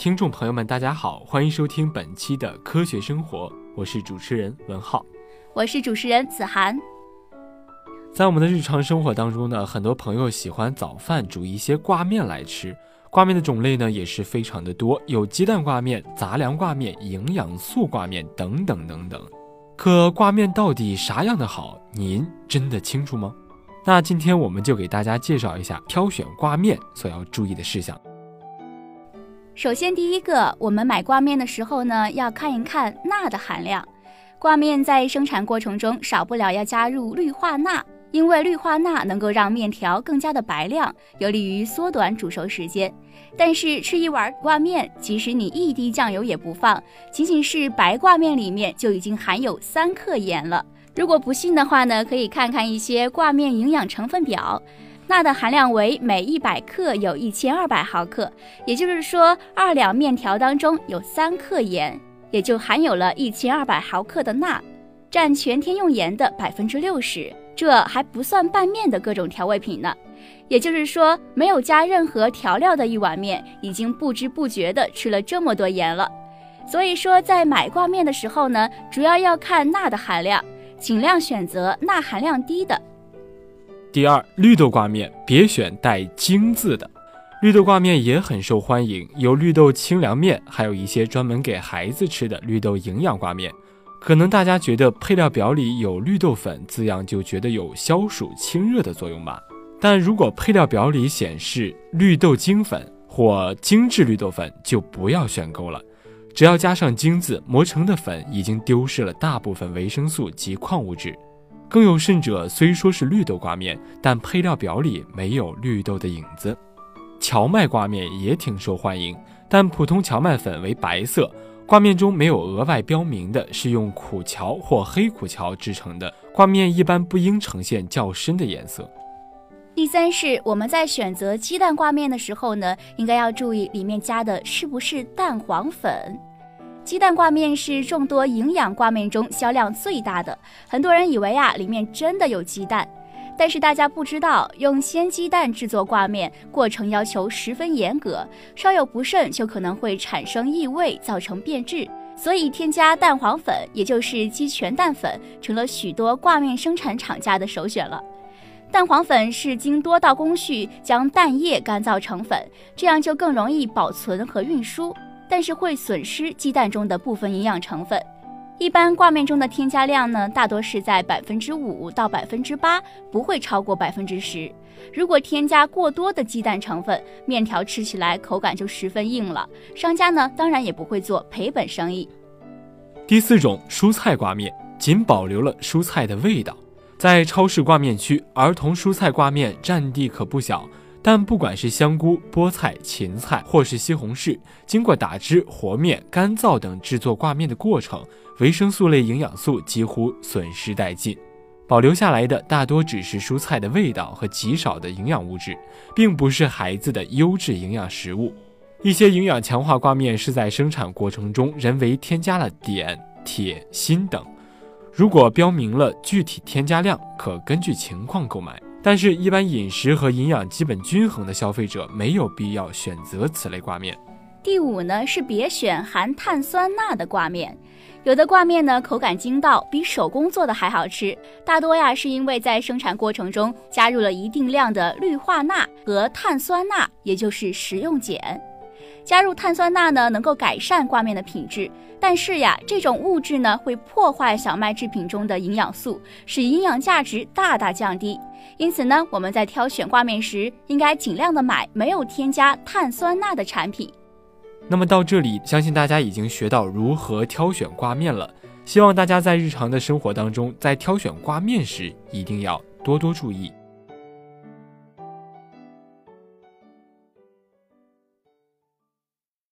听众朋友们，大家好，欢迎收听本期的科学生活，我是主持人文浩。我是主持人子涵。在我们的日常生活当中呢，很多朋友喜欢早饭煮一些挂面来吃。挂面的种类呢也是非常的多，有鸡蛋挂面、杂粮挂面、营养素挂面等等等等。可挂面到底啥样的好，您真的清楚吗？那今天我们就给大家介绍一下挑选挂面所要注意的事项。首先，第一个，我们买挂面的时候呢，要看一看钠的含量。挂面在生产过程中少不了要加入氯化钠，因为氯化钠能够让面条更加的白亮，有利于缩短煮熟时间。但是吃一碗挂面，即使你一滴酱油也不放，仅仅是白挂面里面就已经含有三克盐了。如果不信的话呢，可以看看一些挂面营养成分表。钠的含量为每一百克有一千二百毫克，也就是说，二两面条当中有三克盐，也就含有了一千二百毫克的钠，占全天用盐的百分之六十。这还不算拌面的各种调味品呢。也就是说，没有加任何调料的一碗面，已经不知不觉的吃了这么多盐了。所以说，在买挂面的时候呢，主要要看钠的含量，尽量选择钠含量低的。第二，绿豆挂面别选带“精”字的。绿豆挂面也很受欢迎，有绿豆清凉面，还有一些专门给孩子吃的绿豆营养挂面。可能大家觉得配料表里有绿豆粉字样就觉得有消暑清热的作用吧？但如果配料表里显示绿豆精粉或精致绿豆粉，就不要选购了。只要加上“精”字，磨成的粉已经丢失了大部分维生素及矿物质。更有甚者，虽说是绿豆挂面，但配料表里没有绿豆的影子。荞麦挂面也挺受欢迎，但普通荞麦粉为白色，挂面中没有额外标明的是用苦荞或黑苦荞制成的，挂面一般不应呈现较深的颜色。第三是我们在选择鸡蛋挂面的时候呢，应该要注意里面加的是不是蛋黄粉。鸡蛋挂面是众多营养挂面中销量最大的，很多人以为啊里面真的有鸡蛋，但是大家不知道，用鲜鸡蛋制作挂面过程要求十分严格，稍有不慎就可能会产生异味，造成变质。所以添加蛋黄粉，也就是鸡全蛋粉，成了许多挂面生产厂家的首选了。蛋黄粉是经多道工序将蛋液干燥成粉，这样就更容易保存和运输。但是会损失鸡蛋中的部分营养成分。一般挂面中的添加量呢，大多是在百分之五到百分之八，不会超过百分之十。如果添加过多的鸡蛋成分，面条吃起来口感就十分硬了。商家呢，当然也不会做赔本生意。第四种蔬菜挂面，仅保留了蔬菜的味道。在超市挂面区，儿童蔬菜挂面占地可不小。但不管是香菇、菠菜、芹菜，或是西红柿，经过打汁、和面、干燥等制作挂面的过程，维生素类营养素几乎损失殆尽，保留下来的大多只是蔬菜的味道和极少的营养物质，并不是孩子的优质营养食物。一些营养强化挂面是在生产过程中人为添加了碘、铁、锌等，如果标明了具体添加量，可根据情况购买。但是，一般饮食和营养基本均衡的消费者没有必要选择此类挂面。第五呢是别选含碳酸钠的挂面，有的挂面呢口感筋道，比手工做的还好吃。大多呀是因为在生产过程中加入了一定量的氯化钠和碳酸钠，也就是食用碱。加入碳酸钠呢，能够改善挂面的品质，但是呀，这种物质呢会破坏小麦制品中的营养素，使营养价值大大降低。因此呢，我们在挑选挂面时，应该尽量的买没有添加碳酸钠的产品。那么到这里，相信大家已经学到如何挑选挂面了。希望大家在日常的生活当中，在挑选挂面时，一定要多多注意。